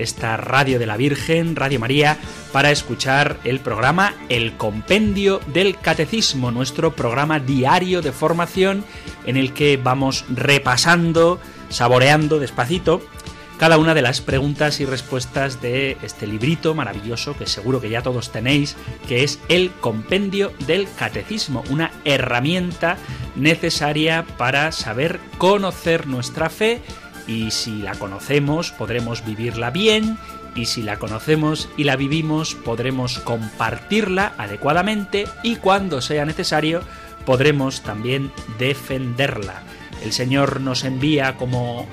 esta Radio de la Virgen, Radio María, para escuchar el programa El Compendio del Catecismo, nuestro programa diario de formación en el que vamos repasando, saboreando despacito cada una de las preguntas y respuestas de este librito maravilloso que seguro que ya todos tenéis, que es el Compendio del Catecismo, una herramienta necesaria para saber conocer nuestra fe y si la conocemos podremos vivirla bien y si la conocemos y la vivimos podremos compartirla adecuadamente y cuando sea necesario podremos también defenderla. El Señor nos envía como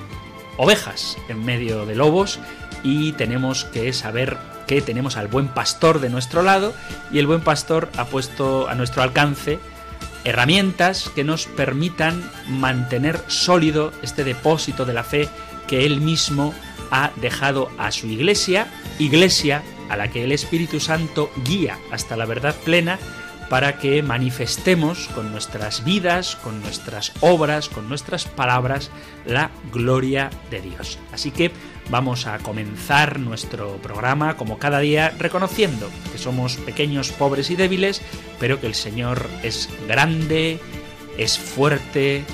ovejas en medio de lobos y tenemos que saber que tenemos al buen pastor de nuestro lado y el buen pastor ha puesto a nuestro alcance herramientas que nos permitan mantener sólido este depósito de la fe que él mismo ha dejado a su iglesia, iglesia a la que el Espíritu Santo guía hasta la verdad plena para que manifestemos con nuestras vidas, con nuestras obras, con nuestras palabras, la gloria de Dios. Así que vamos a comenzar nuestro programa como cada día reconociendo que somos pequeños, pobres y débiles, pero que el Señor es grande, es fuerte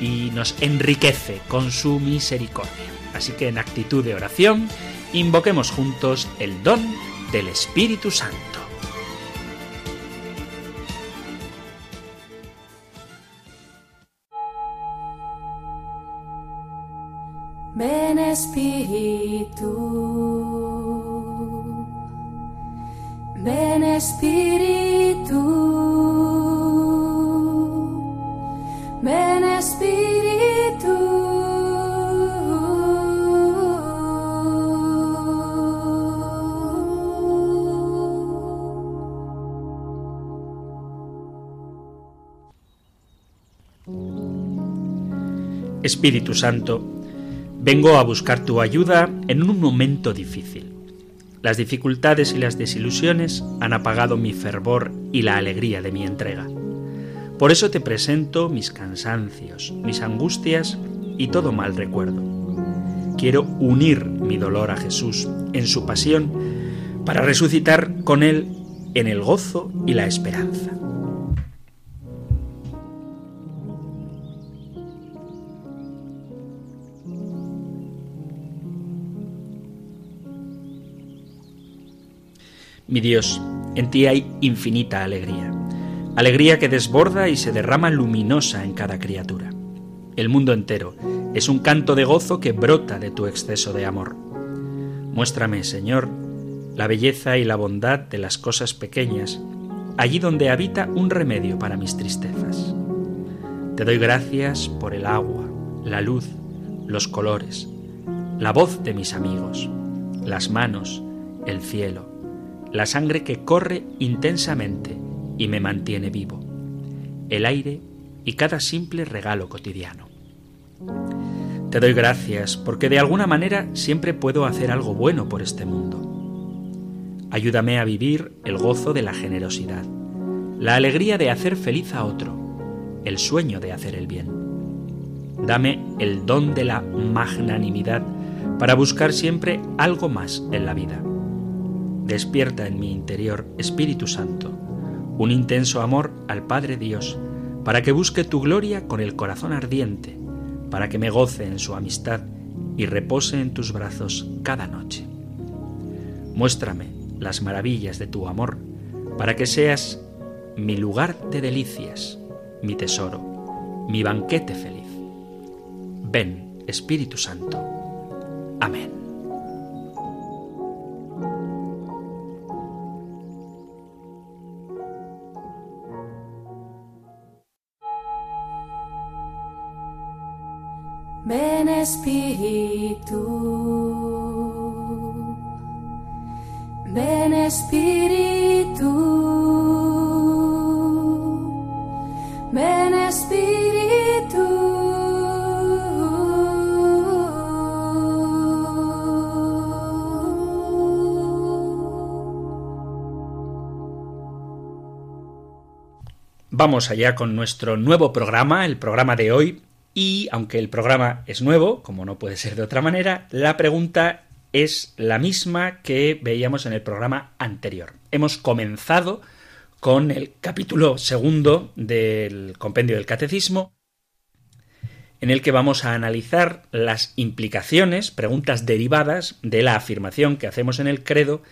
y nos enriquece con su misericordia. Así que en actitud de oración, invoquemos juntos el don del Espíritu Santo. Espíritu, ven Espíritu, ven Espíritu. Espíritu Santo, Vengo a buscar tu ayuda en un momento difícil. Las dificultades y las desilusiones han apagado mi fervor y la alegría de mi entrega. Por eso te presento mis cansancios, mis angustias y todo mal recuerdo. Quiero unir mi dolor a Jesús en su pasión para resucitar con Él en el gozo y la esperanza. Mi Dios, en ti hay infinita alegría, alegría que desborda y se derrama luminosa en cada criatura. El mundo entero es un canto de gozo que brota de tu exceso de amor. Muéstrame, Señor, la belleza y la bondad de las cosas pequeñas, allí donde habita un remedio para mis tristezas. Te doy gracias por el agua, la luz, los colores, la voz de mis amigos, las manos, el cielo, la sangre que corre intensamente y me mantiene vivo, el aire y cada simple regalo cotidiano. Te doy gracias porque de alguna manera siempre puedo hacer algo bueno por este mundo. Ayúdame a vivir el gozo de la generosidad, la alegría de hacer feliz a otro, el sueño de hacer el bien. Dame el don de la magnanimidad para buscar siempre algo más en la vida Despierta en mi interior, Espíritu Santo, un intenso amor al Padre Dios, para que busque tu gloria con el corazón ardiente, para que me goce en su amistad y repose en tus brazos cada noche. Muéstrame las maravillas de tu amor, para que seas mi lugar de delicias, mi tesoro, mi banquete feliz. Ven, Espíritu Santo. Amén. Ven Espíritu, ven Espíritu, ven Espíritu. Vamos allá con nuestro nuevo programa, el programa de hoy y aunque el programa es nuevo, como no puede ser de otra manera, la pregunta es la misma que veíamos en el programa anterior. Hemos comenzado con el capítulo segundo del compendio del catecismo, en el que vamos a analizar las implicaciones, preguntas derivadas de la afirmación que hacemos en el credo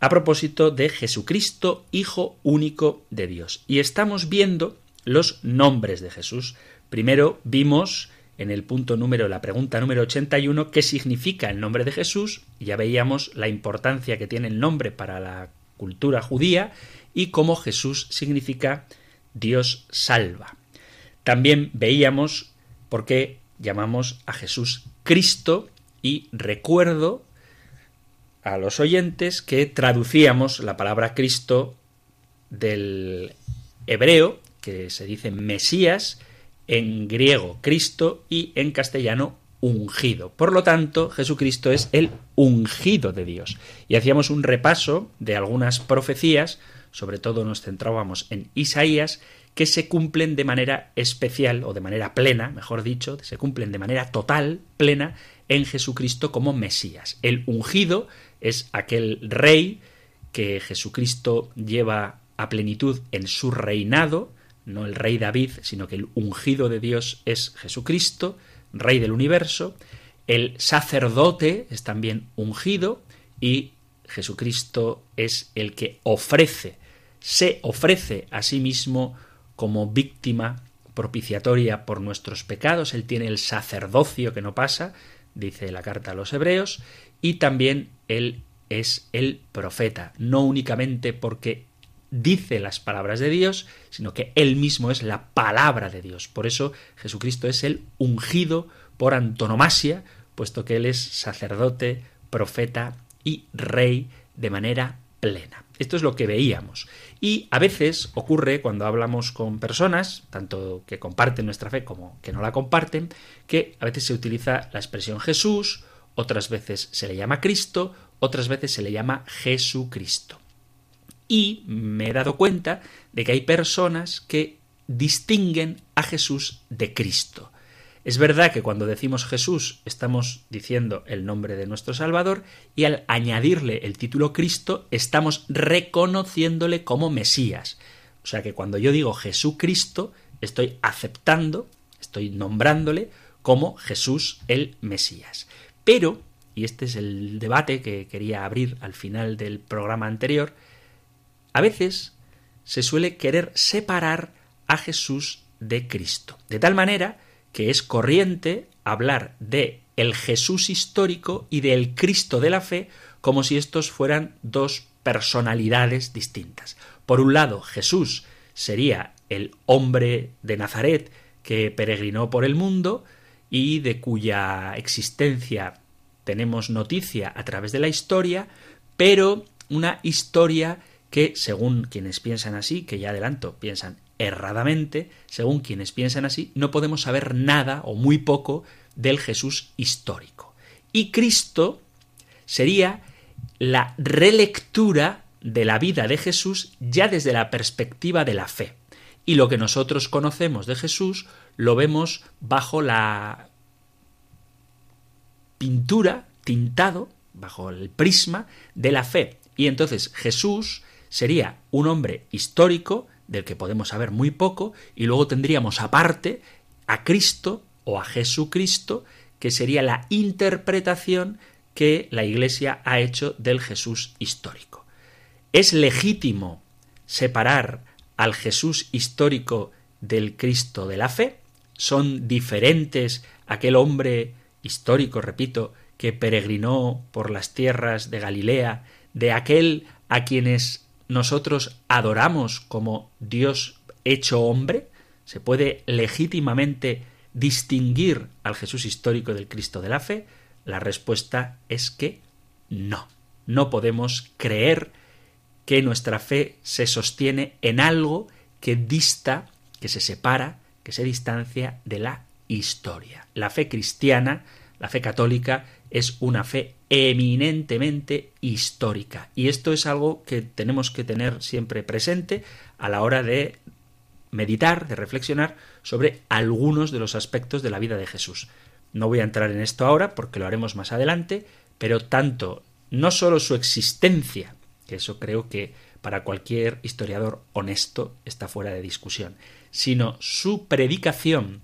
a propósito de Jesucristo, Hijo único de Dios. Y estamos viendo los nombres de Jesús. Primero vimos en el punto número, la pregunta número 81, qué significa el nombre de Jesús. Ya veíamos la importancia que tiene el nombre para la cultura judía y cómo Jesús significa Dios salva. También veíamos por qué llamamos a Jesús Cristo y recuerdo a los oyentes que traducíamos la palabra Cristo del hebreo, que se dice Mesías, en griego Cristo y en castellano ungido. Por lo tanto, Jesucristo es el ungido de Dios. Y hacíamos un repaso de algunas profecías, sobre todo nos centrábamos en Isaías, que se cumplen de manera especial o de manera plena, mejor dicho, se cumplen de manera total, plena, en Jesucristo como Mesías. El ungido es aquel rey que Jesucristo lleva a plenitud en su reinado, no el rey David, sino que el ungido de Dios es Jesucristo, rey del universo, el sacerdote es también ungido y Jesucristo es el que ofrece, se ofrece a sí mismo como víctima propiciatoria por nuestros pecados, él tiene el sacerdocio que no pasa, dice la carta a los hebreos, y también él es el profeta, no únicamente porque dice las palabras de Dios, sino que Él mismo es la palabra de Dios. Por eso Jesucristo es el ungido por antonomasia, puesto que Él es sacerdote, profeta y rey de manera plena. Esto es lo que veíamos. Y a veces ocurre cuando hablamos con personas, tanto que comparten nuestra fe como que no la comparten, que a veces se utiliza la expresión Jesús, otras veces se le llama Cristo, otras veces se le llama Jesucristo y me he dado cuenta de que hay personas que distinguen a Jesús de Cristo. Es verdad que cuando decimos Jesús estamos diciendo el nombre de nuestro Salvador y al añadirle el título Cristo estamos reconociéndole como Mesías. O sea que cuando yo digo Jesucristo estoy aceptando, estoy nombrándole como Jesús el Mesías. Pero, y este es el debate que quería abrir al final del programa anterior, a veces se suele querer separar a Jesús de Cristo, de tal manera que es corriente hablar de el Jesús histórico y del Cristo de la fe como si estos fueran dos personalidades distintas. Por un lado, Jesús sería el hombre de Nazaret que peregrinó por el mundo y de cuya existencia tenemos noticia a través de la historia, pero una historia que según quienes piensan así, que ya adelanto, piensan erradamente, según quienes piensan así, no podemos saber nada o muy poco del Jesús histórico. Y Cristo sería la relectura de la vida de Jesús ya desde la perspectiva de la fe. Y lo que nosotros conocemos de Jesús lo vemos bajo la pintura, tintado, bajo el prisma de la fe. Y entonces Jesús sería un hombre histórico del que podemos saber muy poco y luego tendríamos aparte a Cristo o a Jesucristo que sería la interpretación que la Iglesia ha hecho del Jesús histórico. ¿Es legítimo separar al Jesús histórico del Cristo de la fe? ¿Son diferentes aquel hombre histórico, repito, que peregrinó por las tierras de Galilea, de aquel a quienes nosotros adoramos como Dios hecho hombre? ¿Se puede legítimamente distinguir al Jesús histórico del Cristo de la fe? La respuesta es que no. No podemos creer que nuestra fe se sostiene en algo que dista, que se separa, que se distancia de la historia. La fe cristiana, la fe católica, es una fe eminentemente histórica. Y esto es algo que tenemos que tener siempre presente a la hora de meditar, de reflexionar sobre algunos de los aspectos de la vida de Jesús. No voy a entrar en esto ahora porque lo haremos más adelante, pero tanto no solo su existencia, que eso creo que para cualquier historiador honesto está fuera de discusión, sino su predicación,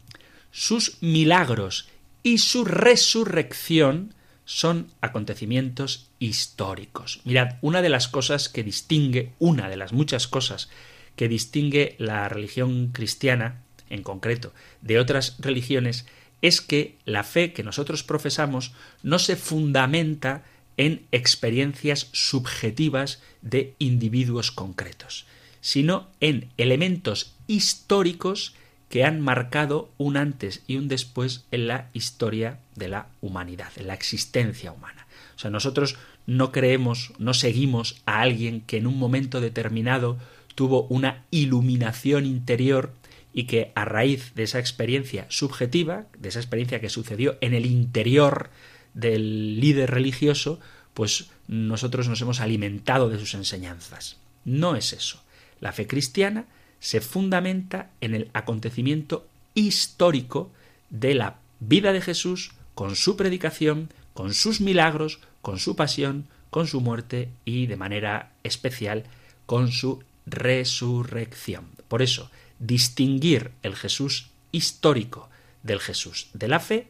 sus milagros y su resurrección son acontecimientos históricos. Mirad, una de las cosas que distingue, una de las muchas cosas que distingue la religión cristiana, en concreto, de otras religiones, es que la fe que nosotros profesamos no se fundamenta en experiencias subjetivas de individuos concretos, sino en elementos históricos que han marcado un antes y un después en la historia de la humanidad, en la existencia humana. O sea, nosotros no creemos, no seguimos a alguien que en un momento determinado tuvo una iluminación interior y que a raíz de esa experiencia subjetiva, de esa experiencia que sucedió en el interior del líder religioso, pues nosotros nos hemos alimentado de sus enseñanzas. No es eso. La fe cristiana se fundamenta en el acontecimiento histórico de la vida de Jesús con su predicación, con sus milagros, con su pasión, con su muerte y de manera especial con su resurrección. Por eso, distinguir el Jesús histórico del Jesús de la fe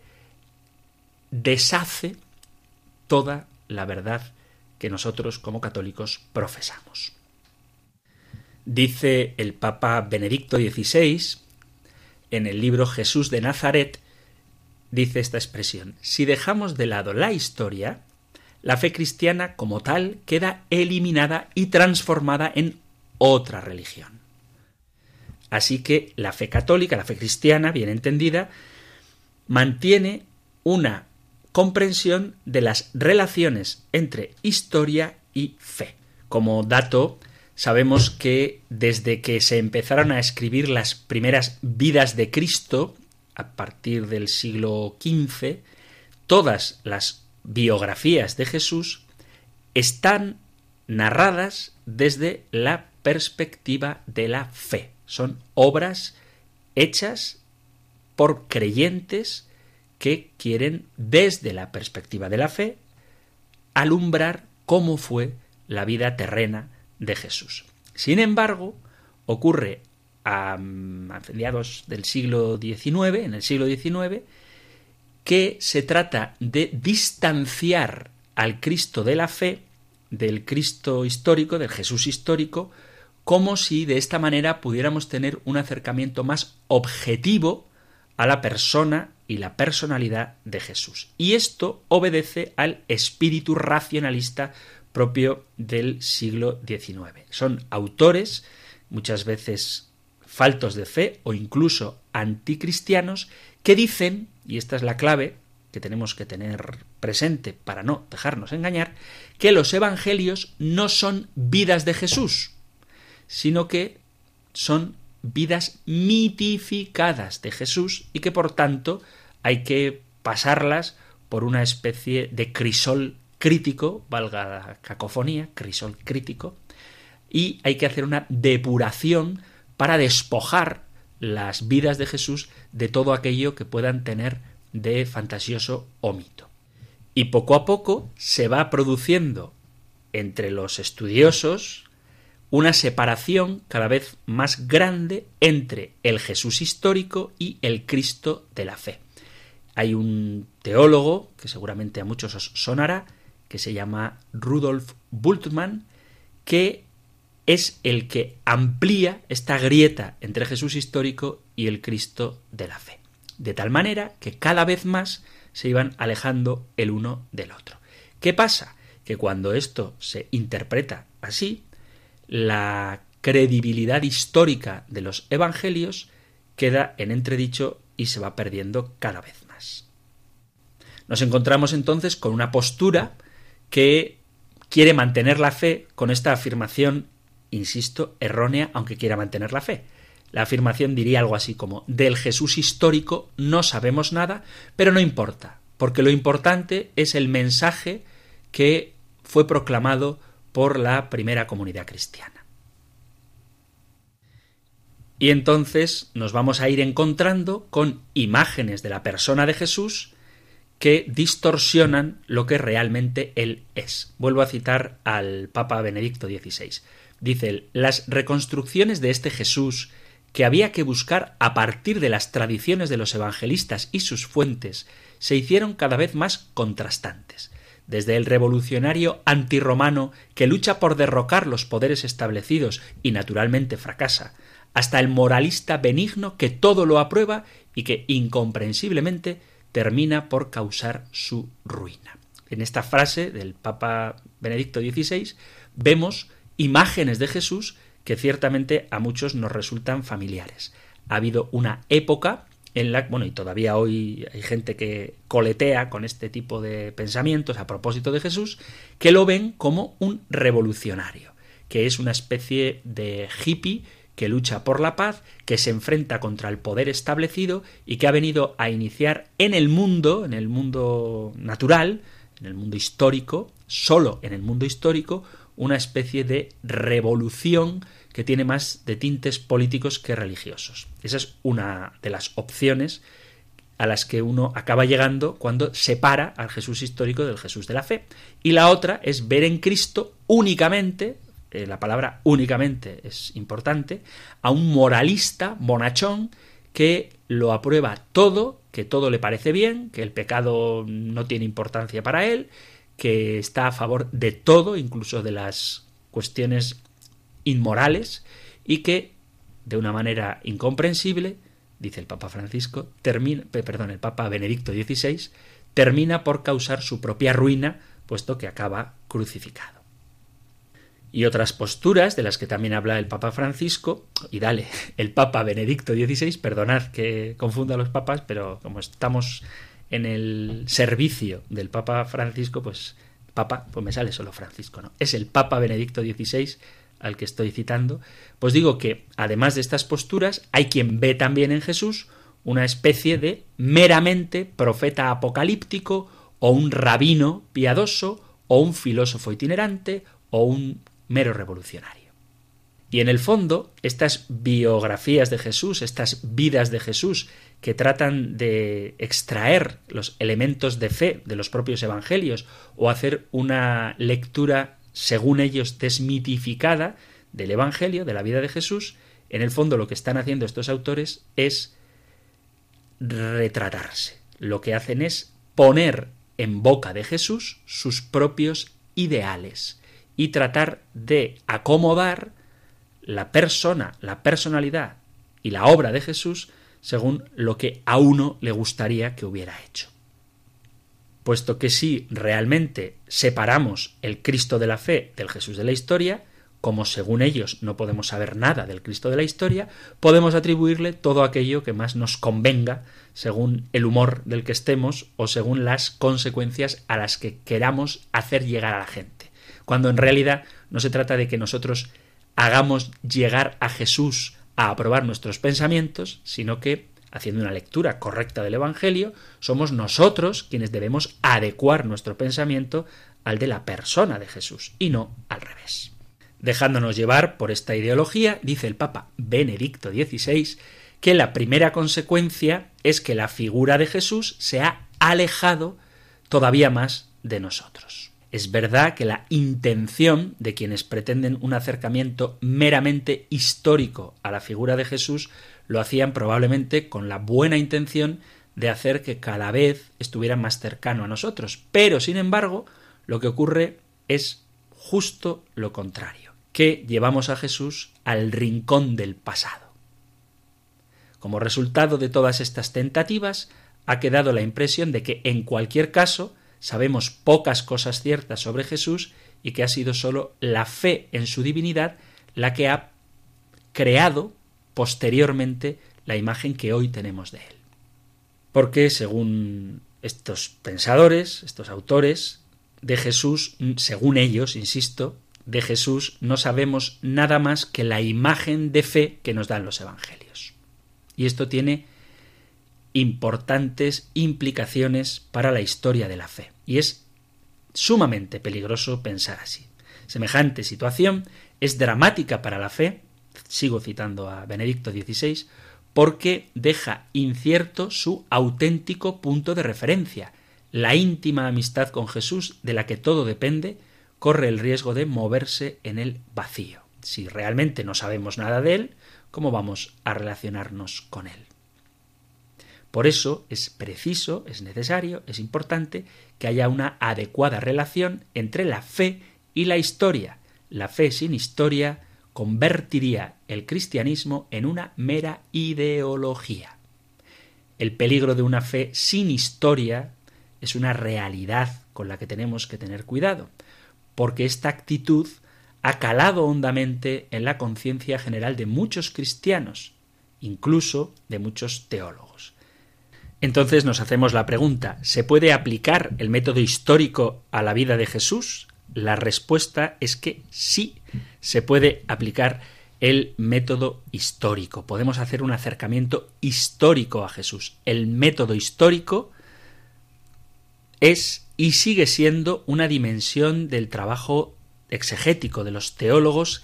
deshace toda la verdad que nosotros como católicos profesamos. Dice el Papa Benedicto XVI en el libro Jesús de Nazaret, dice esta expresión, si dejamos de lado la historia, la fe cristiana como tal queda eliminada y transformada en otra religión. Así que la fe católica, la fe cristiana, bien entendida, mantiene una comprensión de las relaciones entre historia y fe. Como dato, sabemos que desde que se empezaron a escribir las primeras vidas de Cristo, a partir del siglo XV, todas las biografías de Jesús están narradas desde la perspectiva de la fe. Son obras hechas por creyentes que quieren, desde la perspectiva de la fe, alumbrar cómo fue la vida terrena de Jesús. Sin embargo, ocurre a, mediados del siglo XIX, en el siglo XIX, que se trata de distanciar al Cristo de la fe del Cristo histórico, del Jesús histórico, como si de esta manera pudiéramos tener un acercamiento más objetivo a la persona y la personalidad de Jesús. Y esto obedece al espíritu racionalista propio del siglo XIX. Son autores, muchas veces faltos de fe o incluso anticristianos, que dicen, y esta es la clave que tenemos que tener presente para no dejarnos engañar, que los evangelios no son vidas de Jesús, sino que son vidas mitificadas de Jesús y que por tanto hay que pasarlas por una especie de crisol crítico, valga la cacofonía, crisol crítico, y hay que hacer una depuración para despojar las vidas de Jesús de todo aquello que puedan tener de fantasioso o mito. Y poco a poco se va produciendo entre los estudiosos una separación cada vez más grande entre el Jesús histórico y el Cristo de la fe. Hay un teólogo, que seguramente a muchos os sonará, que se llama Rudolf Bultmann, que es el que amplía esta grieta entre Jesús histórico y el Cristo de la fe. De tal manera que cada vez más se iban alejando el uno del otro. ¿Qué pasa? Que cuando esto se interpreta así, la credibilidad histórica de los evangelios queda en entredicho y se va perdiendo cada vez más. Nos encontramos entonces con una postura que quiere mantener la fe con esta afirmación, insisto, errónea, aunque quiera mantener la fe. La afirmación diría algo así como del Jesús histórico no sabemos nada, pero no importa, porque lo importante es el mensaje que fue proclamado por la primera comunidad cristiana. Y entonces nos vamos a ir encontrando con imágenes de la persona de Jesús que distorsionan lo que realmente él es. Vuelvo a citar al Papa Benedicto XVI. Dice él, las reconstrucciones de este Jesús que había que buscar a partir de las tradiciones de los evangelistas y sus fuentes se hicieron cada vez más contrastantes. Desde el revolucionario antirromano que lucha por derrocar los poderes establecidos y naturalmente fracasa, hasta el moralista benigno que todo lo aprueba y que incomprensiblemente termina por causar su ruina. En esta frase del Papa Benedicto XVI vemos imágenes de Jesús que ciertamente a muchos nos resultan familiares. Ha habido una época en la, bueno, y todavía hoy hay gente que coletea con este tipo de pensamientos a propósito de Jesús, que lo ven como un revolucionario, que es una especie de hippie que lucha por la paz, que se enfrenta contra el poder establecido y que ha venido a iniciar en el mundo, en el mundo natural, en el mundo histórico, solo en el mundo histórico, una especie de revolución que tiene más de tintes políticos que religiosos. Esa es una de las opciones a las que uno acaba llegando cuando separa al Jesús histórico del Jesús de la fe. Y la otra es ver en Cristo únicamente, eh, la palabra únicamente es importante, a un moralista bonachón que lo aprueba todo, que todo le parece bien, que el pecado no tiene importancia para él, que está a favor de todo, incluso de las cuestiones inmorales, y que, de una manera incomprensible, dice el Papa Francisco, termina, perdón, el Papa Benedicto XVI, termina por causar su propia ruina, puesto que acaba crucificado y otras posturas de las que también habla el Papa Francisco, y dale, el Papa Benedicto XVI, perdonad que confunda a los papas, pero como estamos en el servicio del Papa Francisco, pues Papa, pues me sale solo Francisco, ¿no? Es el Papa Benedicto XVI al que estoy citando, pues digo que además de estas posturas hay quien ve también en Jesús una especie de meramente profeta apocalíptico o un rabino piadoso o un filósofo itinerante o un mero revolucionario. Y en el fondo, estas biografías de Jesús, estas vidas de Jesús, que tratan de extraer los elementos de fe de los propios evangelios o hacer una lectura, según ellos, desmitificada del Evangelio, de la vida de Jesús, en el fondo lo que están haciendo estos autores es retratarse. Lo que hacen es poner en boca de Jesús sus propios ideales, y tratar de acomodar la persona, la personalidad y la obra de Jesús según lo que a uno le gustaría que hubiera hecho. Puesto que si realmente separamos el Cristo de la fe del Jesús de la historia, como según ellos no podemos saber nada del Cristo de la historia, podemos atribuirle todo aquello que más nos convenga según el humor del que estemos o según las consecuencias a las que queramos hacer llegar a la gente cuando en realidad no se trata de que nosotros hagamos llegar a Jesús a aprobar nuestros pensamientos, sino que, haciendo una lectura correcta del Evangelio, somos nosotros quienes debemos adecuar nuestro pensamiento al de la persona de Jesús, y no al revés. Dejándonos llevar por esta ideología, dice el Papa Benedicto XVI, que la primera consecuencia es que la figura de Jesús se ha alejado todavía más de nosotros. Es verdad que la intención de quienes pretenden un acercamiento meramente histórico a la figura de Jesús lo hacían probablemente con la buena intención de hacer que cada vez estuviera más cercano a nosotros. Pero, sin embargo, lo que ocurre es justo lo contrario, que llevamos a Jesús al rincón del pasado. Como resultado de todas estas tentativas, ha quedado la impresión de que, en cualquier caso, sabemos pocas cosas ciertas sobre Jesús y que ha sido sólo la fe en su divinidad la que ha creado posteriormente la imagen que hoy tenemos de él. Porque, según estos pensadores, estos autores, de Jesús, según ellos, insisto, de Jesús no sabemos nada más que la imagen de fe que nos dan los evangelios. Y esto tiene importantes implicaciones para la historia de la fe. Y es sumamente peligroso pensar así. Semejante situación es dramática para la fe, sigo citando a Benedicto XVI, porque deja incierto su auténtico punto de referencia. La íntima amistad con Jesús, de la que todo depende, corre el riesgo de moverse en el vacío. Si realmente no sabemos nada de él, ¿cómo vamos a relacionarnos con él? Por eso es preciso, es necesario, es importante que haya una adecuada relación entre la fe y la historia. La fe sin historia convertiría el cristianismo en una mera ideología. El peligro de una fe sin historia es una realidad con la que tenemos que tener cuidado, porque esta actitud ha calado hondamente en la conciencia general de muchos cristianos, incluso de muchos teólogos. Entonces nos hacemos la pregunta, ¿se puede aplicar el método histórico a la vida de Jesús? La respuesta es que sí, se puede aplicar el método histórico. Podemos hacer un acercamiento histórico a Jesús. El método histórico es y sigue siendo una dimensión del trabajo exegético de los teólogos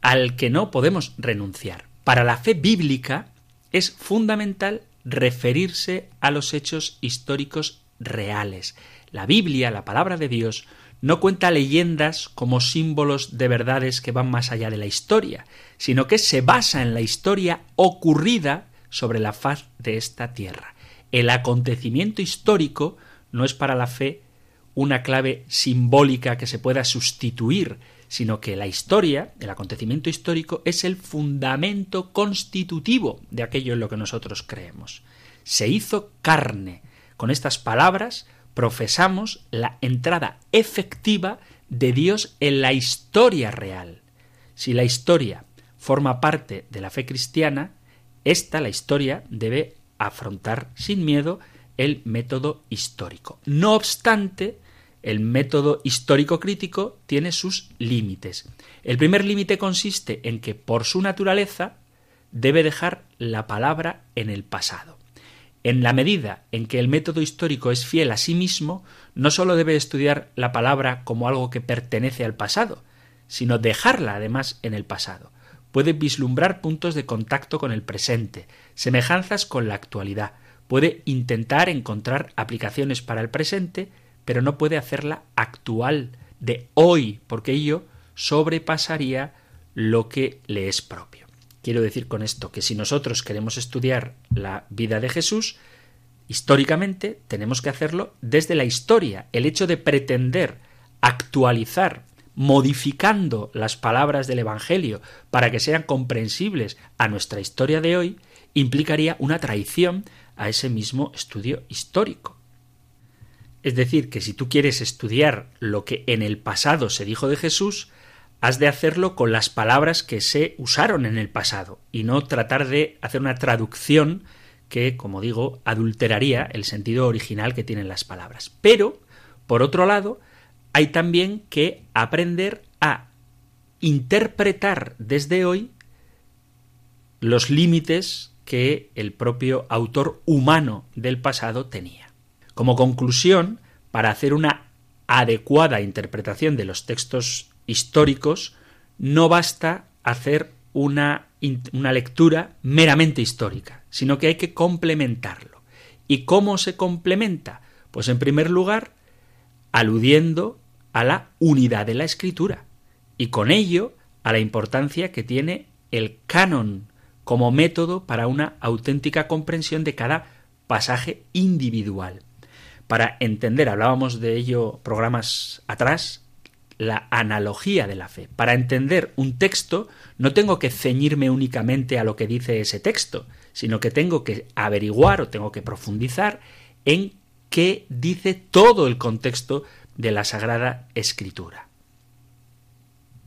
al que no podemos renunciar. Para la fe bíblica es fundamental referirse a los hechos históricos reales. La Biblia, la palabra de Dios, no cuenta leyendas como símbolos de verdades que van más allá de la historia, sino que se basa en la historia ocurrida sobre la faz de esta tierra. El acontecimiento histórico no es para la fe una clave simbólica que se pueda sustituir, sino que la historia, el acontecimiento histórico, es el fundamento constitutivo de aquello en lo que nosotros creemos. Se hizo carne. Con estas palabras profesamos la entrada efectiva de Dios en la historia real. Si la historia forma parte de la fe cristiana, esta, la historia, debe afrontar sin miedo el método histórico. No obstante, el método histórico crítico tiene sus límites. El primer límite consiste en que, por su naturaleza, debe dejar la palabra en el pasado. En la medida en que el método histórico es fiel a sí mismo, no sólo debe estudiar la palabra como algo que pertenece al pasado, sino dejarla además en el pasado. Puede vislumbrar puntos de contacto con el presente, semejanzas con la actualidad, puede intentar encontrar aplicaciones para el presente pero no puede hacerla actual de hoy, porque ello sobrepasaría lo que le es propio. Quiero decir con esto que si nosotros queremos estudiar la vida de Jesús, históricamente tenemos que hacerlo desde la historia. El hecho de pretender actualizar, modificando las palabras del Evangelio para que sean comprensibles a nuestra historia de hoy, implicaría una traición a ese mismo estudio histórico. Es decir, que si tú quieres estudiar lo que en el pasado se dijo de Jesús, has de hacerlo con las palabras que se usaron en el pasado y no tratar de hacer una traducción que, como digo, adulteraría el sentido original que tienen las palabras. Pero, por otro lado, hay también que aprender a interpretar desde hoy los límites que el propio autor humano del pasado tenía. Como conclusión, para hacer una adecuada interpretación de los textos históricos, no basta hacer una, una, lectura meramente histórica, sino que hay que complementarlo. ¿Y cómo se complementa? Pues en primer lugar, aludiendo a la unidad de la escritura y con ello a la importancia que tiene el canon como método para una auténtica comprensión de cada pasaje individual para entender, hablábamos de ello programas atrás, la analogía de la fe. Para entender un texto no tengo que ceñirme únicamente a lo que dice ese texto, sino que tengo que averiguar o tengo que profundizar en qué dice todo el contexto de la Sagrada Escritura.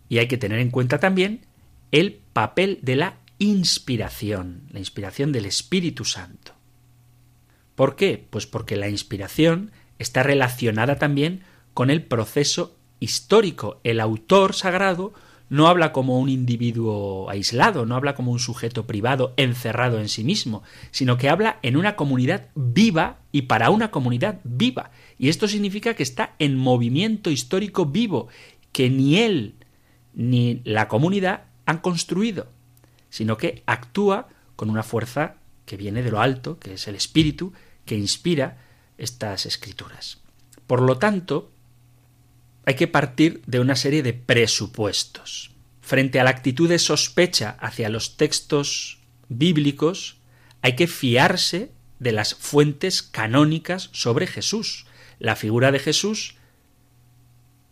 Y hay que tener en cuenta también el papel de la inspiración, la inspiración del Espíritu Santo. ¿Por qué? Pues porque la inspiración está relacionada también con el proceso histórico. El autor sagrado no habla como un individuo aislado, no habla como un sujeto privado encerrado en sí mismo, sino que habla en una comunidad viva y para una comunidad viva. Y esto significa que está en movimiento histórico vivo, que ni él ni la comunidad han construido. sino que actúa con una fuerza que viene de lo alto, que es el Espíritu, que inspira estas escrituras. Por lo tanto, hay que partir de una serie de presupuestos. Frente a la actitud de sospecha hacia los textos bíblicos, hay que fiarse de las fuentes canónicas sobre Jesús. La figura de Jesús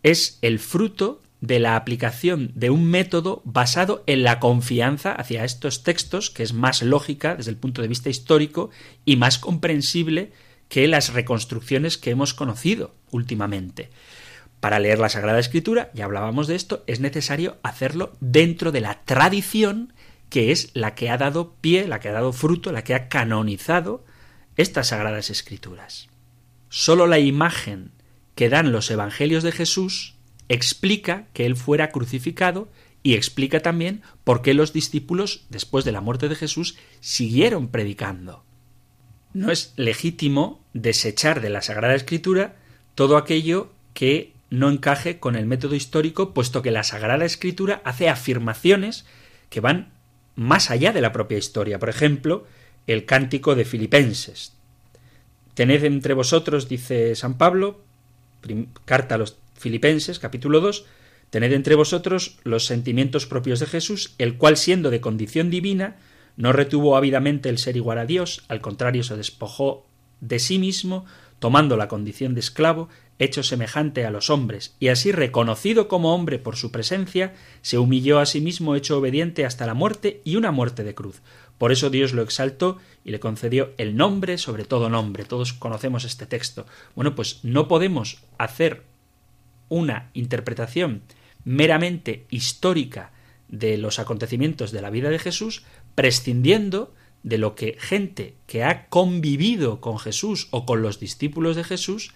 es el fruto de la aplicación de un método basado en la confianza hacia estos textos, que es más lógica desde el punto de vista histórico y más comprensible que las reconstrucciones que hemos conocido últimamente. Para leer la Sagrada Escritura, ya hablábamos de esto, es necesario hacerlo dentro de la tradición que es la que ha dado pie, la que ha dado fruto, la que ha canonizado estas Sagradas Escrituras. Solo la imagen que dan los Evangelios de Jesús explica que Él fuera crucificado y explica también por qué los discípulos, después de la muerte de Jesús, siguieron predicando. No es legítimo desechar de la Sagrada Escritura todo aquello que no encaje con el método histórico, puesto que la Sagrada Escritura hace afirmaciones que van más allá de la propia historia. Por ejemplo, el cántico de Filipenses. Tened entre vosotros, dice San Pablo, carta a los Filipenses, capítulo 2, tened entre vosotros los sentimientos propios de Jesús, el cual siendo de condición divina, no retuvo ávidamente el ser igual a Dios, al contrario se despojó de sí mismo, tomando la condición de esclavo, hecho semejante a los hombres, y así reconocido como hombre por su presencia, se humilló a sí mismo hecho obediente hasta la muerte y una muerte de cruz. Por eso Dios lo exaltó y le concedió el nombre sobre todo nombre. Todos conocemos este texto. Bueno, pues no podemos hacer una interpretación meramente histórica de los acontecimientos de la vida de Jesús, prescindiendo de lo que gente que ha convivido con Jesús o con los discípulos de Jesús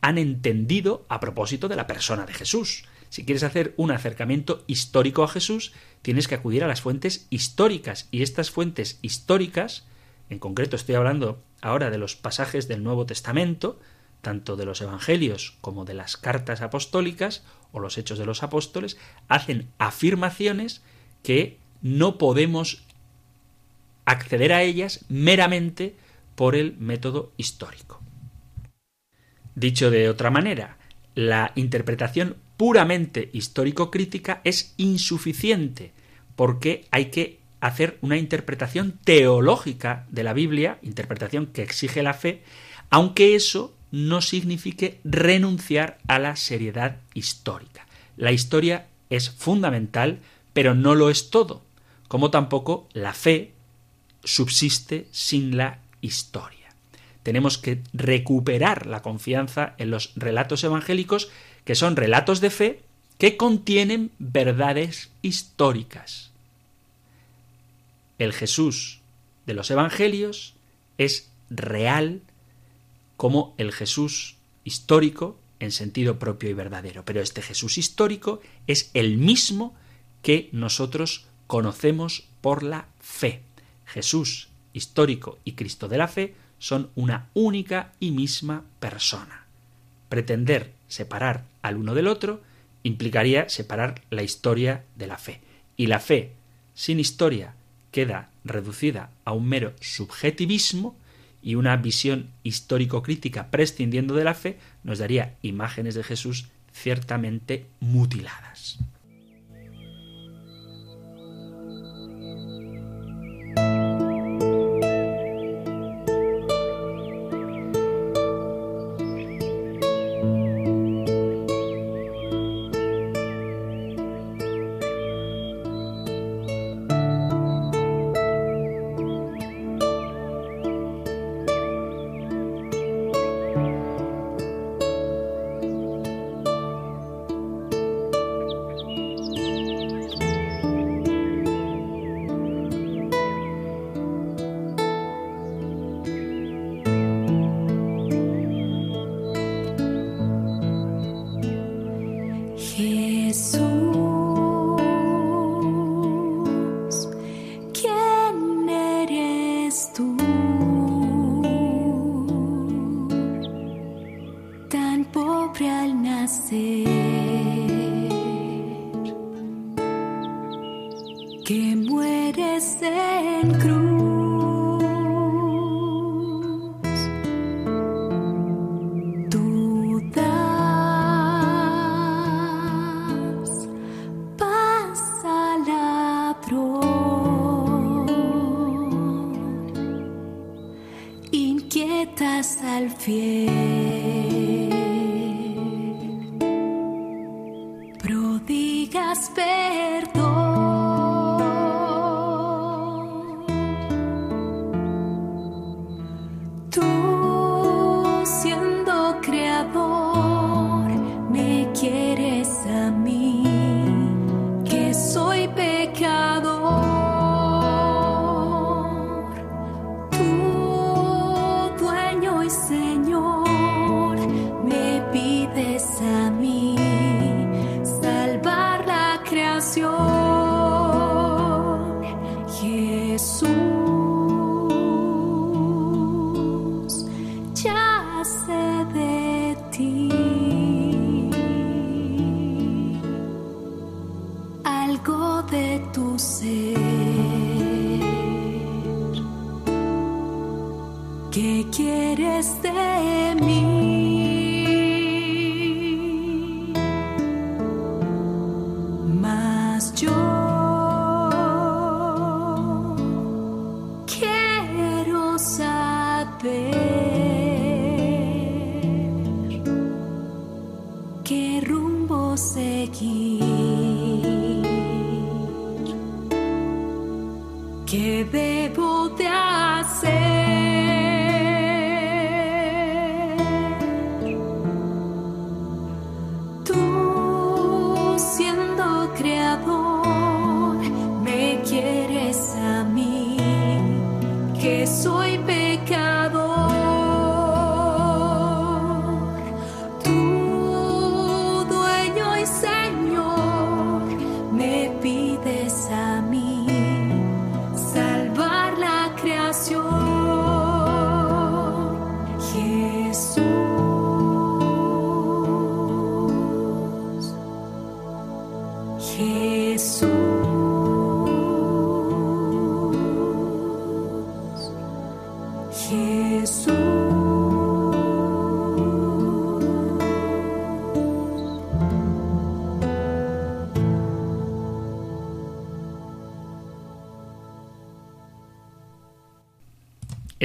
han entendido a propósito de la persona de Jesús. Si quieres hacer un acercamiento histórico a Jesús, tienes que acudir a las fuentes históricas. Y estas fuentes históricas, en concreto estoy hablando ahora de los pasajes del Nuevo Testamento, tanto de los Evangelios como de las cartas apostólicas o los hechos de los apóstoles, hacen afirmaciones que no podemos acceder a ellas meramente por el método histórico. Dicho de otra manera, la interpretación puramente histórico-crítica es insuficiente porque hay que hacer una interpretación teológica de la Biblia, interpretación que exige la fe, aunque eso no signifique renunciar a la seriedad histórica. La historia es fundamental, pero no lo es todo, como tampoco la fe subsiste sin la historia tenemos que recuperar la confianza en los relatos evangélicos, que son relatos de fe que contienen verdades históricas. El Jesús de los evangelios es real como el Jesús histórico en sentido propio y verdadero, pero este Jesús histórico es el mismo que nosotros conocemos por la fe. Jesús histórico y Cristo de la fe son una única y misma persona. Pretender separar al uno del otro implicaría separar la historia de la fe. Y la fe sin historia queda reducida a un mero subjetivismo y una visión histórico-crítica prescindiendo de la fe nos daría imágenes de Jesús ciertamente mutiladas.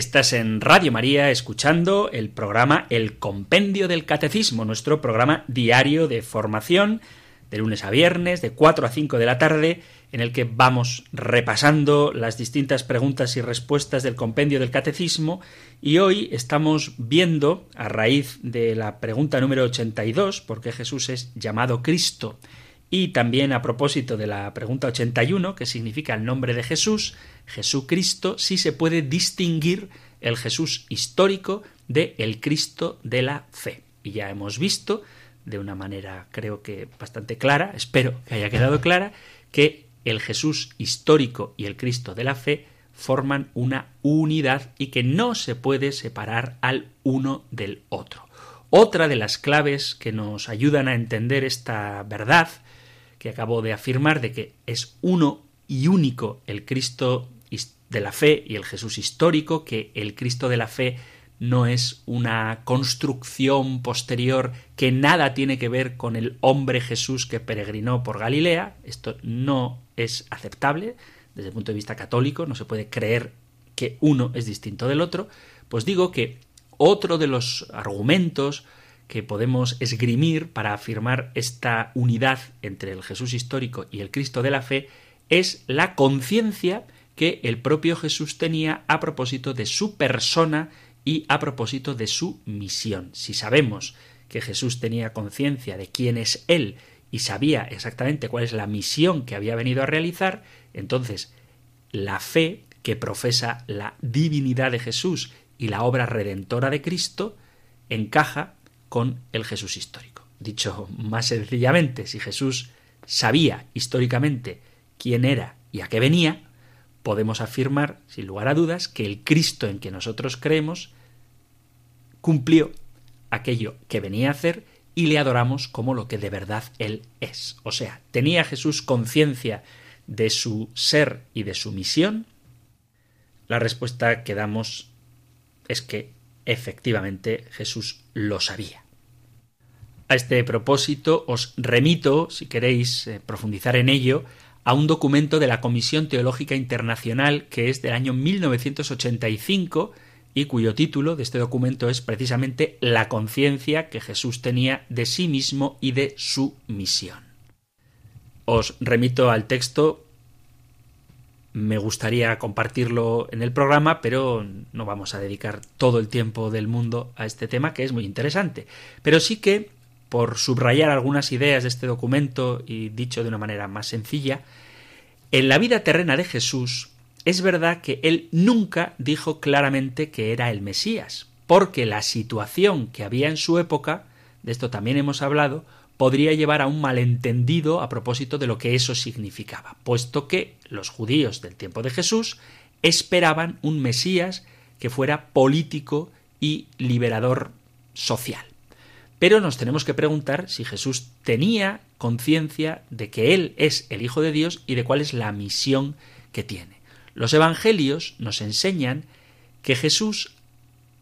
Estás en Radio María escuchando el programa El Compendio del Catecismo, nuestro programa diario de formación de lunes a viernes, de 4 a 5 de la tarde, en el que vamos repasando las distintas preguntas y respuestas del compendio del catecismo. Y hoy estamos viendo, a raíz de la pregunta número 82, por qué Jesús es llamado Cristo, y también a propósito de la pregunta 81, que significa el nombre de Jesús, Jesucristo, si se puede distinguir el Jesús histórico de el Cristo de la fe. Y ya hemos visto, de una manera creo que bastante clara, espero que haya quedado clara, que el Jesús histórico y el Cristo de la fe forman una unidad y que no se puede separar al uno del otro. Otra de las claves que nos ayudan a entender esta verdad que acabo de afirmar de que es uno y único el Cristo de la fe y el Jesús histórico, que el Cristo de la fe no es una construcción posterior que nada tiene que ver con el hombre Jesús que peregrinó por Galilea. Esto no es aceptable desde el punto de vista católico, no se puede creer que uno es distinto del otro. Pues digo que otro de los argumentos que podemos esgrimir para afirmar esta unidad entre el Jesús histórico y el Cristo de la fe es la conciencia que el propio Jesús tenía a propósito de su persona y a propósito de su misión. Si sabemos que Jesús tenía conciencia de quién es Él y sabía exactamente cuál es la misión que había venido a realizar, entonces la fe que profesa la divinidad de Jesús y la obra redentora de Cristo encaja con el Jesús histórico. Dicho más sencillamente, si Jesús sabía históricamente quién era y a qué venía, podemos afirmar, sin lugar a dudas, que el Cristo en que nosotros creemos cumplió aquello que venía a hacer y le adoramos como lo que de verdad Él es. O sea, tenía Jesús conciencia de su ser y de su misión? La respuesta que damos es que efectivamente Jesús lo sabía. A este propósito os remito, si queréis eh, profundizar en ello, a un documento de la Comisión Teológica Internacional que es del año 1985 y cuyo título de este documento es precisamente La conciencia que Jesús tenía de sí mismo y de su misión. Os remito al texto me gustaría compartirlo en el programa, pero no vamos a dedicar todo el tiempo del mundo a este tema, que es muy interesante. Pero sí que, por subrayar algunas ideas de este documento y dicho de una manera más sencilla, en la vida terrena de Jesús es verdad que él nunca dijo claramente que era el Mesías, porque la situación que había en su época, de esto también hemos hablado, podría llevar a un malentendido a propósito de lo que eso significaba, puesto que los judíos del tiempo de Jesús esperaban un Mesías que fuera político y liberador social. Pero nos tenemos que preguntar si Jesús tenía conciencia de que Él es el Hijo de Dios y de cuál es la misión que tiene. Los Evangelios nos enseñan que Jesús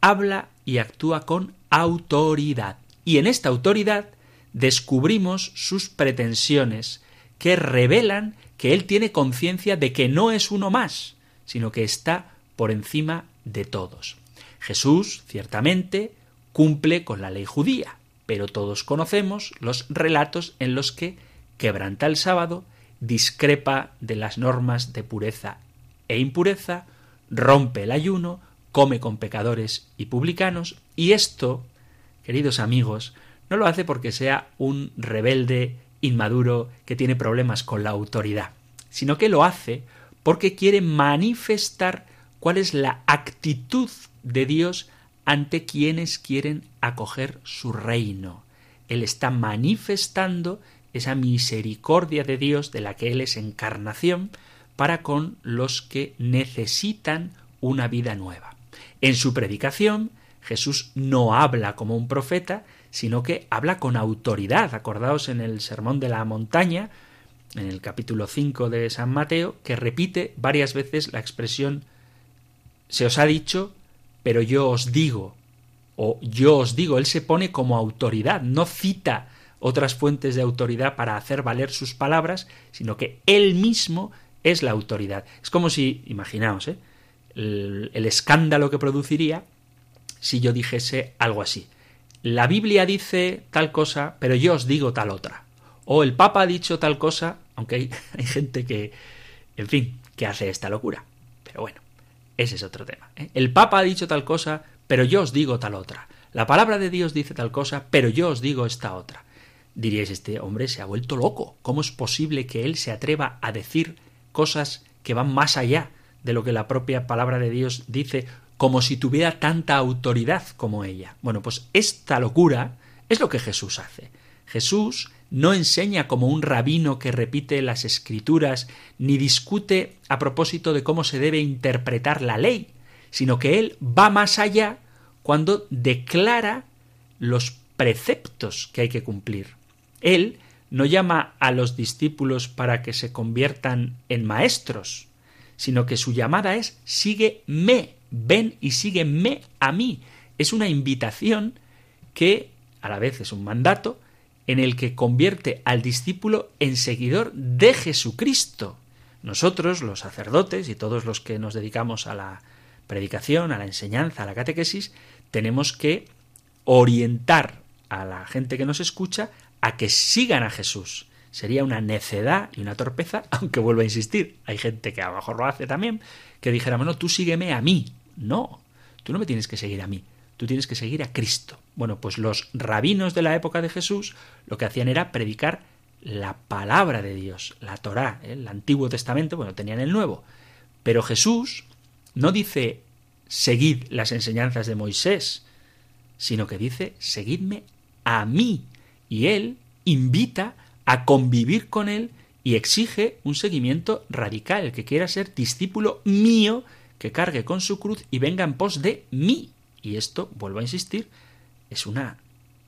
habla y actúa con autoridad. Y en esta autoridad descubrimos sus pretensiones, que revelan que él tiene conciencia de que no es uno más, sino que está por encima de todos. Jesús, ciertamente, cumple con la ley judía, pero todos conocemos los relatos en los que quebranta el sábado, discrepa de las normas de pureza e impureza, rompe el ayuno, come con pecadores y publicanos, y esto, queridos amigos, no lo hace porque sea un rebelde inmaduro que tiene problemas con la autoridad, sino que lo hace porque quiere manifestar cuál es la actitud de Dios ante quienes quieren acoger su reino. Él está manifestando esa misericordia de Dios de la que Él es encarnación para con los que necesitan una vida nueva. En su predicación, Jesús no habla como un profeta, sino que habla con autoridad. Acordaos en el Sermón de la Montaña, en el capítulo 5 de San Mateo, que repite varias veces la expresión se os ha dicho, pero yo os digo, o yo os digo, él se pone como autoridad, no cita otras fuentes de autoridad para hacer valer sus palabras, sino que él mismo es la autoridad. Es como si, imaginaos, ¿eh? el, escándalo que produciría si yo dijese algo así la Biblia dice tal cosa, pero yo os digo tal otra. O el Papa ha dicho tal cosa, aunque hay gente que, en fin, que hace esta locura. Pero bueno, ese es otro tema. ¿eh? El Papa ha dicho tal cosa, pero yo os digo tal otra. La palabra de Dios dice tal cosa, pero yo os digo esta otra. Diríais, este hombre se ha vuelto loco. ¿Cómo es posible que él se atreva a decir cosas que van más allá de lo que la propia palabra de Dios dice como si tuviera tanta autoridad como ella. Bueno, pues esta locura es lo que Jesús hace. Jesús no enseña como un rabino que repite las escrituras, ni discute a propósito de cómo se debe interpretar la ley, sino que él va más allá cuando declara los preceptos que hay que cumplir. Él no llama a los discípulos para que se conviertan en maestros, sino que su llamada es sígueme ven y sígueme a mí. Es una invitación que a la vez es un mandato en el que convierte al discípulo en seguidor de Jesucristo. Nosotros, los sacerdotes y todos los que nos dedicamos a la predicación, a la enseñanza, a la catequesis, tenemos que orientar a la gente que nos escucha a que sigan a Jesús. Sería una necedad y una torpeza, aunque vuelvo a insistir, hay gente que a lo mejor lo hace también, que dijera, bueno, tú sígueme a mí. No, tú no me tienes que seguir a mí, tú tienes que seguir a Cristo. Bueno, pues los rabinos de la época de Jesús lo que hacían era predicar la palabra de Dios, la Torá, ¿eh? el Antiguo Testamento, bueno, tenían el Nuevo. Pero Jesús no dice seguid las enseñanzas de Moisés, sino que dice seguidme a mí. Y él invita a convivir con él y exige un seguimiento radical. El que quiera ser discípulo mío, que cargue con su cruz y venga en pos de mí. Y esto, vuelvo a insistir, es una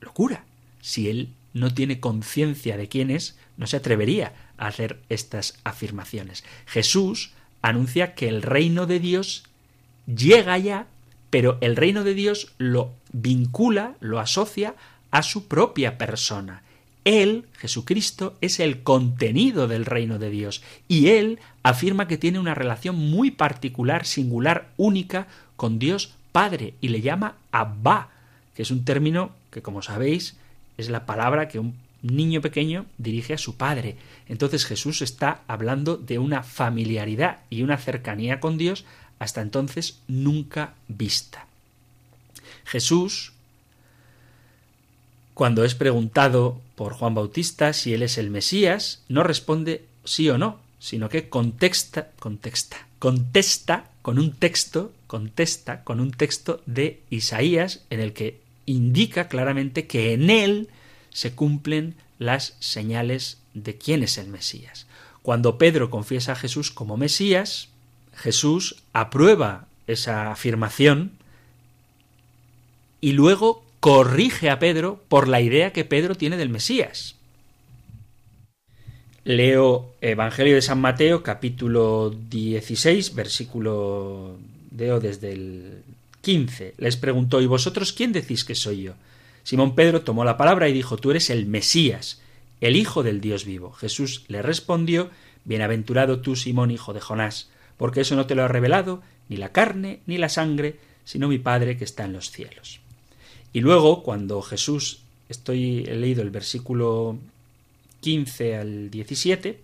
locura. Si él no tiene conciencia de quién es, no se atrevería a hacer estas afirmaciones. Jesús anuncia que el reino de Dios llega ya, pero el reino de Dios lo vincula, lo asocia a su propia persona. Él, Jesucristo, es el contenido del reino de Dios y Él afirma que tiene una relación muy particular, singular, única con Dios Padre y le llama Abba, que es un término que, como sabéis, es la palabra que un niño pequeño dirige a su padre. Entonces Jesús está hablando de una familiaridad y una cercanía con Dios hasta entonces nunca vista. Jesús, cuando es preguntado por Juan Bautista si él es el Mesías, no responde sí o no, sino que contesta, contesta, contesta con un texto, contesta con un texto de Isaías en el que indica claramente que en él se cumplen las señales de quién es el Mesías. Cuando Pedro confiesa a Jesús como Mesías, Jesús aprueba esa afirmación y luego corrige a Pedro por la idea que Pedro tiene del Mesías. Leo Evangelio de San Mateo capítulo 16 versículo leo desde el 15. Les preguntó, ¿y vosotros quién decís que soy yo? Simón Pedro tomó la palabra y dijo, Tú eres el Mesías, el Hijo del Dios vivo. Jesús le respondió, Bienaventurado tú, Simón, hijo de Jonás, porque eso no te lo ha revelado ni la carne ni la sangre, sino mi Padre que está en los cielos. Y luego, cuando Jesús, estoy he leído el versículo 15 al 17,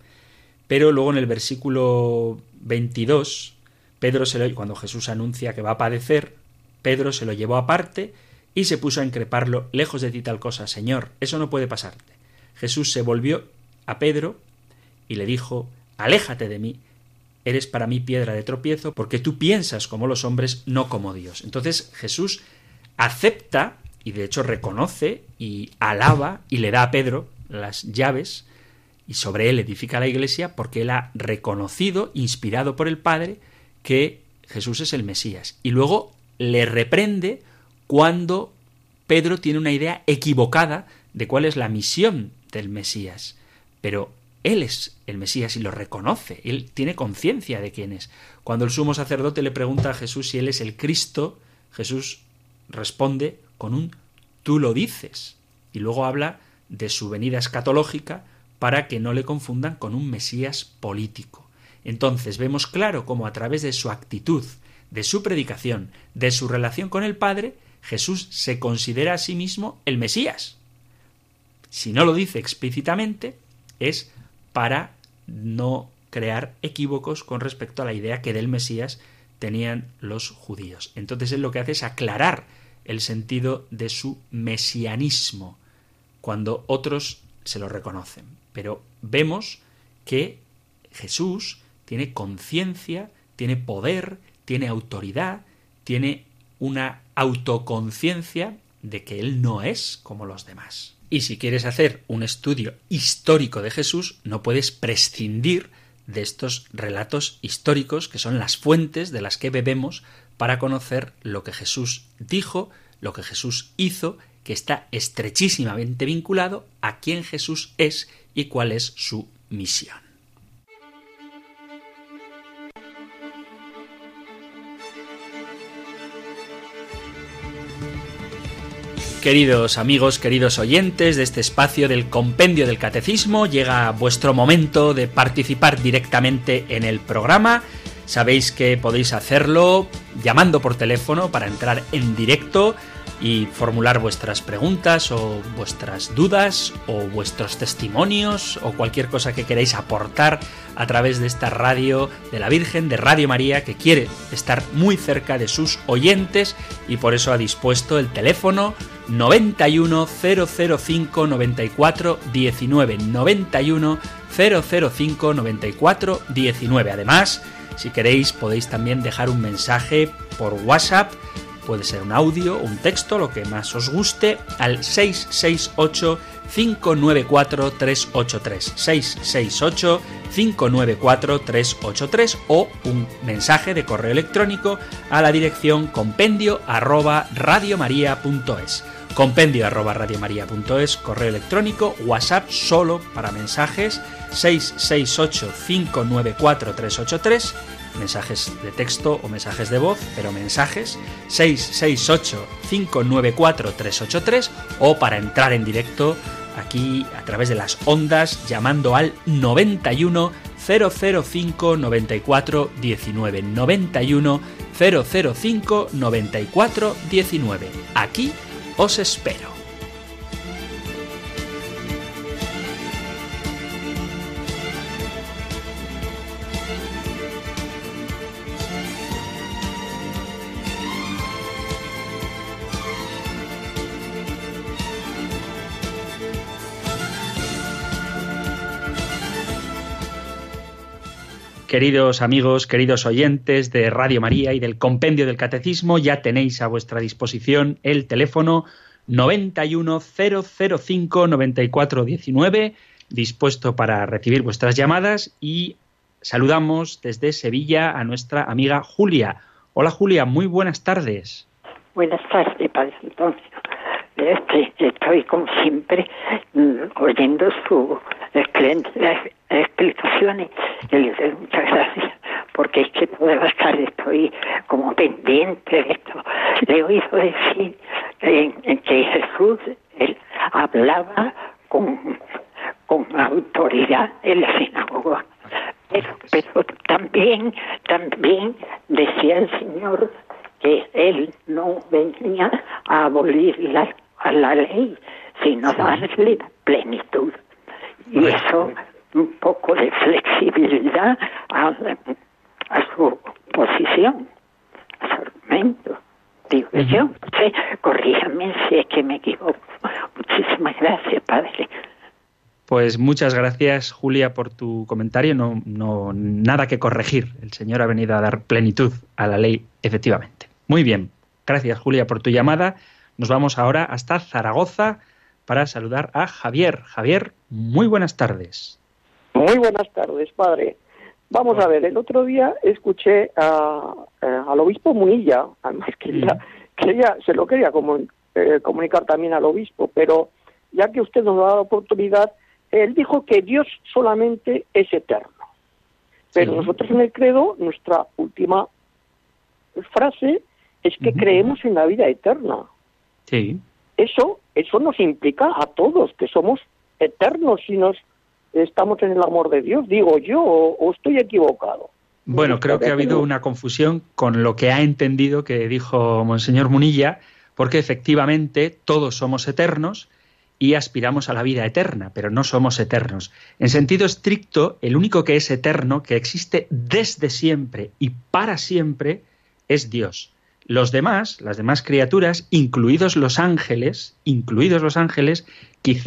pero luego en el versículo 22, Pedro se lo, cuando Jesús anuncia que va a padecer, Pedro se lo llevó aparte y se puso a increparlo, lejos de ti tal cosa, Señor, eso no puede pasarte. Jesús se volvió a Pedro y le dijo, Aléjate de mí, eres para mí piedra de tropiezo, porque tú piensas como los hombres, no como Dios. Entonces Jesús acepta y de hecho reconoce y alaba y le da a Pedro las llaves y sobre él edifica la iglesia porque él ha reconocido, inspirado por el Padre, que Jesús es el Mesías. Y luego le reprende cuando Pedro tiene una idea equivocada de cuál es la misión del Mesías. Pero él es el Mesías y lo reconoce, él tiene conciencia de quién es. Cuando el sumo sacerdote le pregunta a Jesús si él es el Cristo, Jesús responde con un tú lo dices. Y luego habla de su venida escatológica para que no le confundan con un Mesías político. Entonces vemos claro cómo a través de su actitud, de su predicación, de su relación con el Padre, Jesús se considera a sí mismo el Mesías. Si no lo dice explícitamente, es para no crear equívocos con respecto a la idea que del Mesías tenían los judíos. Entonces él lo que hace es aclarar el sentido de su mesianismo, cuando otros se lo reconocen. Pero vemos que Jesús tiene conciencia, tiene poder, tiene autoridad, tiene una autoconciencia de que Él no es como los demás. Y si quieres hacer un estudio histórico de Jesús, no puedes prescindir de estos relatos históricos que son las fuentes de las que bebemos para conocer lo que Jesús dijo, lo que Jesús hizo, que está estrechísimamente vinculado a quién Jesús es y cuál es su misión. Queridos amigos, queridos oyentes de este espacio del Compendio del Catecismo, llega vuestro momento de participar directamente en el programa. Sabéis que podéis hacerlo llamando por teléfono para entrar en directo y formular vuestras preguntas o vuestras dudas o vuestros testimonios o cualquier cosa que queráis aportar a través de esta radio de la Virgen, de Radio María, que quiere estar muy cerca de sus oyentes y por eso ha dispuesto el teléfono 91 005 94 19 91 005 94 19. Además, si queréis podéis también dejar un mensaje por WhatsApp Puede ser un audio, un texto, lo que más os guste, al 668 594 383 668 594 383 o un mensaje de correo electrónico a la dirección compendio arroba radiomaria.es compendio arroba radiomaria.es, correo electrónico, WhatsApp solo para mensajes 668 594 383 mensajes de texto o mensajes de voz, pero mensajes 668-594-383 o para entrar en directo aquí a través de las ondas llamando al 91 005 94 19 91 005 94 19. Aquí os espero. Queridos amigos, queridos oyentes de Radio María y del Compendio del Catecismo, ya tenéis a vuestra disposición el teléfono 910059419, dispuesto para recibir vuestras llamadas y saludamos desde Sevilla a nuestra amiga Julia. Hola Julia, muy buenas tardes. Buenas tardes, Padre Antonio. Este, estoy como siempre mm, oyendo su explicaciones y le doy muchas gracias porque es que todas las tardes estoy como pendiente de esto. Le he oído decir en, que Jesús él hablaba con, con autoridad en la sinagoga. Pero, pero también, también decía el Señor que él no venía a abolir la, a la ley, sino darle plenitud. Y eso, un poco de flexibilidad a, a su posición, a su argumento. Digo yo, sí, corríjame si es que me equivoco. Muchísimas gracias, Padre. Pues muchas gracias, Julia, por tu comentario. No, no, nada que corregir. El Señor ha venido a dar plenitud a la ley, efectivamente. Muy bien. Gracias, Julia, por tu llamada. Nos vamos ahora hasta Zaragoza para saludar a Javier. Javier, muy buenas tardes. Muy buenas tardes, padre. Vamos a ver, el otro día escuché a, al obispo Munilla, además quería, quería, se lo quería eh, comunicar también al obispo, pero ya que usted nos ha dado oportunidad, él dijo que Dios solamente es eterno. Pero nosotros en el credo, nuestra última frase es que creemos en la vida eterna. Sí. Eso, eso nos implica a todos que somos eternos si nos estamos en el amor de Dios, digo yo, o, estoy equivocado. Bueno, creo que ha habido una confusión con lo que ha entendido que dijo Monseñor Munilla, porque efectivamente todos somos eternos y aspiramos a la vida eterna, pero no somos eternos. En sentido estricto, el único que es eterno, que existe desde siempre y para siempre, es Dios. Los demás, las demás criaturas, incluidos los ángeles, incluidos los ángeles,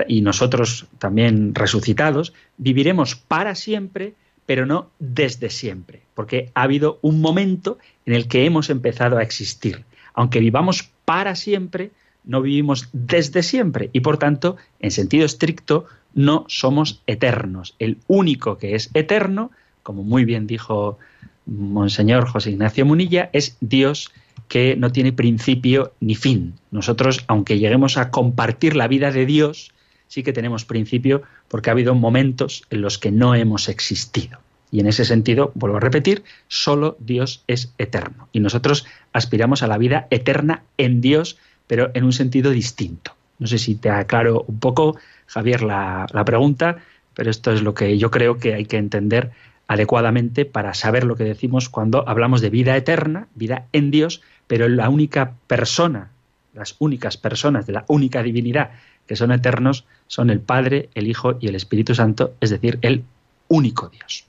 y nosotros también resucitados, viviremos para siempre, pero no desde siempre, porque ha habido un momento en el que hemos empezado a existir. Aunque vivamos para siempre, no vivimos desde siempre y por tanto, en sentido estricto, no somos eternos. El único que es eterno, como muy bien dijo Monseñor José Ignacio Munilla, es Dios que no tiene principio ni fin. Nosotros, aunque lleguemos a compartir la vida de Dios, sí que tenemos principio porque ha habido momentos en los que no hemos existido. Y en ese sentido, vuelvo a repetir, solo Dios es eterno. Y nosotros aspiramos a la vida eterna en Dios, pero en un sentido distinto. No sé si te aclaro un poco, Javier, la, la pregunta, pero esto es lo que yo creo que hay que entender adecuadamente para saber lo que decimos cuando hablamos de vida eterna, vida en Dios, pero la única persona, las únicas personas de la única divinidad que son eternos son el Padre, el Hijo y el Espíritu Santo, es decir, el único Dios.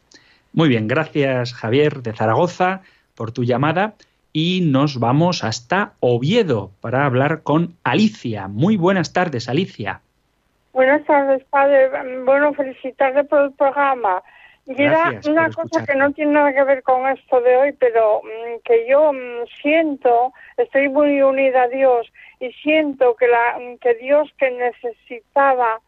Muy bien, gracias Javier de Zaragoza por tu llamada y nos vamos hasta Oviedo para hablar con Alicia. Muy buenas tardes, Alicia. Buenas tardes, padre. Bueno, felicitarle por el programa. Y era una cosa que no tiene nada que ver con esto de hoy, pero mm, que yo mm, siento, estoy muy unida a Dios y siento que, la, mm, que Dios que necesitaba,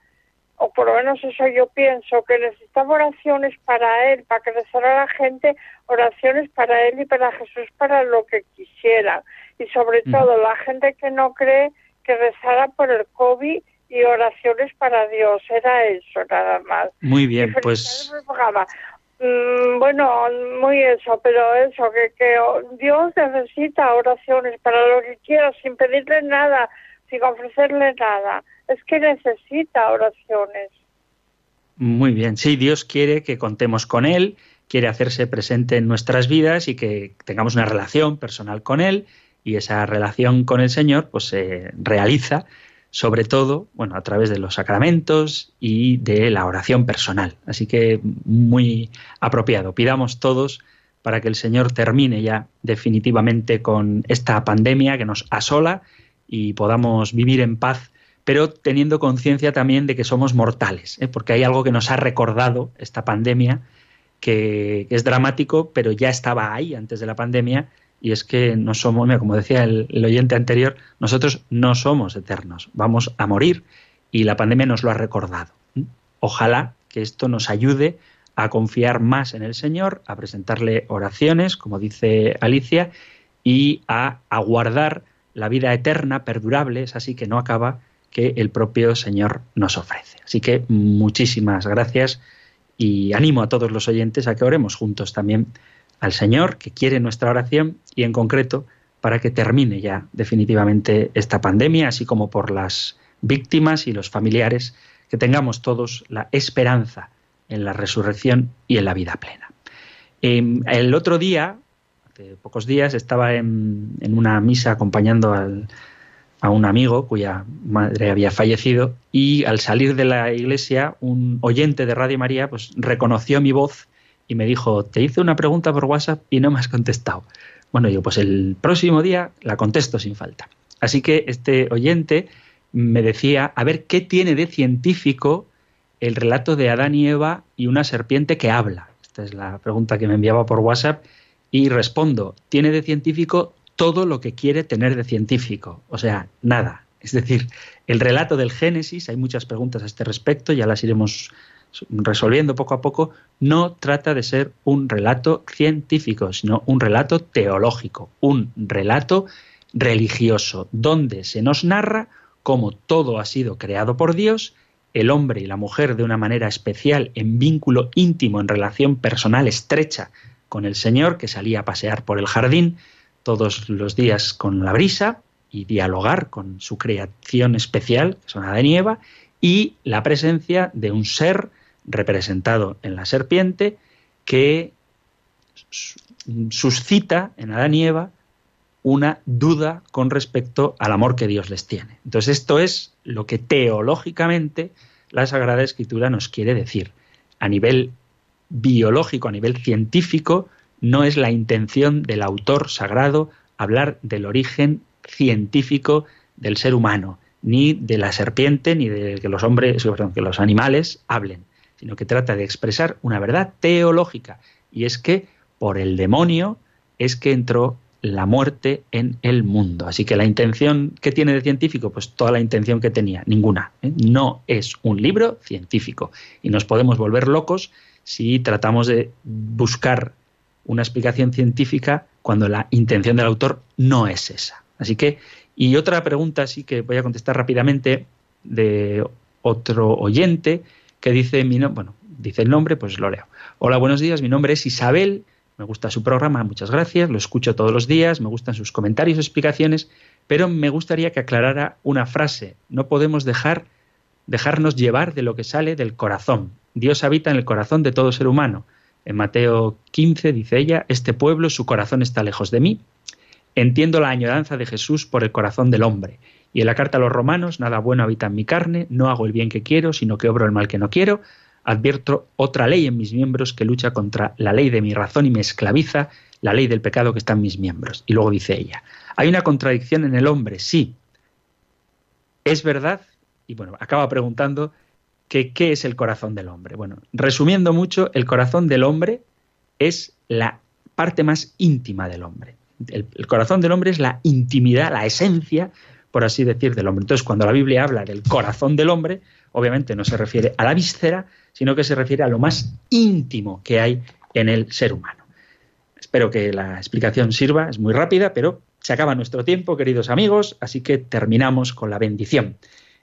o por lo menos eso yo pienso, que necesitaba oraciones para Él, para que rezara a la gente, oraciones para Él y para Jesús, para lo que quisiera. Y sobre todo la gente que no cree, que rezara por el COVID y oraciones para Dios. Era eso, nada más. Muy bien, pues. Mm, bueno, muy eso, pero eso, que, que Dios necesita oraciones para lo que quiera, sin pedirle nada, sin ofrecerle nada. Es que necesita oraciones. Muy bien, sí, Dios quiere que contemos con Él, quiere hacerse presente en nuestras vidas y que tengamos una relación personal con Él y esa relación con el Señor pues se realiza sobre todo, bueno, a través de los sacramentos y de la oración personal. Así que muy apropiado. Pidamos todos para que el Señor termine ya definitivamente con esta pandemia que nos asola y podamos vivir en paz, pero teniendo conciencia también de que somos mortales, ¿eh? porque hay algo que nos ha recordado esta pandemia, que es dramático, pero ya estaba ahí antes de la pandemia, y es que no somos, como decía el, oyente anterior, nosotros no somos eternos, vamos a morir y la pandemia nos lo ha recordado. Ojalá que esto nos ayude a confiar más en el Señor, a presentarle oraciones, como dice Alicia, y a aguardar la vida eterna, perdurable, es así que no acaba, que el propio Señor nos ofrece. Así que muchísimas gracias y animo a todos los oyentes a que oremos juntos también al Señor, que quiere nuestra oración y en concreto para que termine ya definitivamente esta pandemia, así como por las víctimas y los familiares, que tengamos todos la esperanza en la resurrección y en la vida plena. Em, el otro día, hace pocos días, estaba en, una misa acompañando a un amigo cuya madre había fallecido y al salir de la iglesia un oyente de Radio María pues reconoció mi voz y me dijo, te hice una pregunta por WhatsApp y no me has contestado. Bueno, yo pues el próximo día la contesto sin falta. Así que este oyente me decía, a ver, ¿qué tiene de científico el relato de Adán y Eva y una serpiente que habla? Esta es la pregunta que me enviaba por WhatsApp y respondo, tiene de científico todo lo que quiere tener de científico, o sea, nada. Es decir, el relato del Génesis, hay muchas preguntas a este respecto, ya las iremos resolviendo poco a poco, no trata de ser un relato científico, sino un relato teológico, un relato religioso, donde se nos narra cómo todo ha sido creado por Dios, el hombre y la mujer de una manera especial, en vínculo íntimo, en relación personal estrecha con el Señor, que salía a pasear por el jardín todos los días con la brisa y dialogar con su creación especial, que son Adán y Eva, y la presencia de un ser representado en la serpiente que suscita en Adán y Eva una duda con respecto al amor que Dios les tiene. Entonces esto es lo que teológicamente la Sagrada Escritura nos quiere decir. A nivel biológico, a nivel científico, no es la intención del autor sagrado hablar del origen científico del ser humano, ni de la serpiente, ni de que los hombres, que los animales hablen sino que trata de expresar una verdad teológica, y es que por el demonio es que entró la muerte en el mundo. Así que la intención que tiene de científico, pues toda la intención que tenía, ninguna. ¿eh? No es un libro científico. Y nos podemos volver locos si tratamos de buscar una explicación científica cuando la intención del autor no es esa. Así que, y otra pregunta sí que voy a contestar rápidamente de otro oyente que dice mi bueno, dice el nombre, pues lo leo. Hola, buenos días, mi nombre es Isabel, me gusta su programa, muchas gracias, lo escucho todos los días, me gustan sus comentarios, explicaciones, pero me gustaría que aclarara una frase. No podemos dejar dejarnos llevar de lo que sale del corazón. Dios habita en el corazón de todo ser humano. En Mateo 15 dice ella, este pueblo, su corazón está lejos de mí. Entiendo la añoranza de Jesús por el corazón del hombre y en la carta a los romanos, nada bueno habita en mi carne, no hago el bien que quiero, sino que obro el mal que no quiero. Advierto otra ley en mis miembros que lucha contra la ley de mi razón y me esclaviza la ley del pecado que está en mis miembros. Y luego dice ella, hay una contradicción en el hombre, sí. Es verdad, y bueno, acaba preguntando que qué es el corazón del hombre. Bueno, resumiendo mucho, el corazón del hombre es la parte más íntima del hombre. El, corazón del hombre es la intimidad, la esencia por así decir, del hombre. Entonces, cuando la Biblia habla del corazón del hombre, obviamente no se refiere a la víscera, sino que se refiere a lo más íntimo que hay en el ser humano. Espero que la explicación sirva, es muy rápida, pero Se acaba nuestro tiempo, queridos amigos, así que terminamos con la bendición.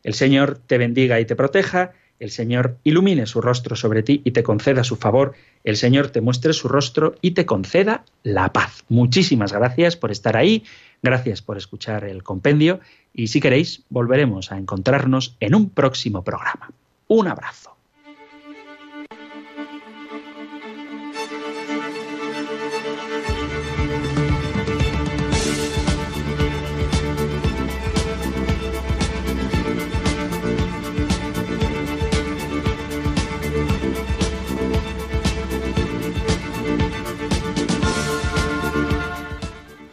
El Señor te bendiga y te proteja, el Señor ilumine su rostro sobre ti y te conceda su favor, el Señor te muestre su rostro y te conceda la paz. Muchísimas gracias por estar ahí, gracias por escuchar el compendio y si queréis volveremos a encontrarnos en un próximo programa. Un abrazo.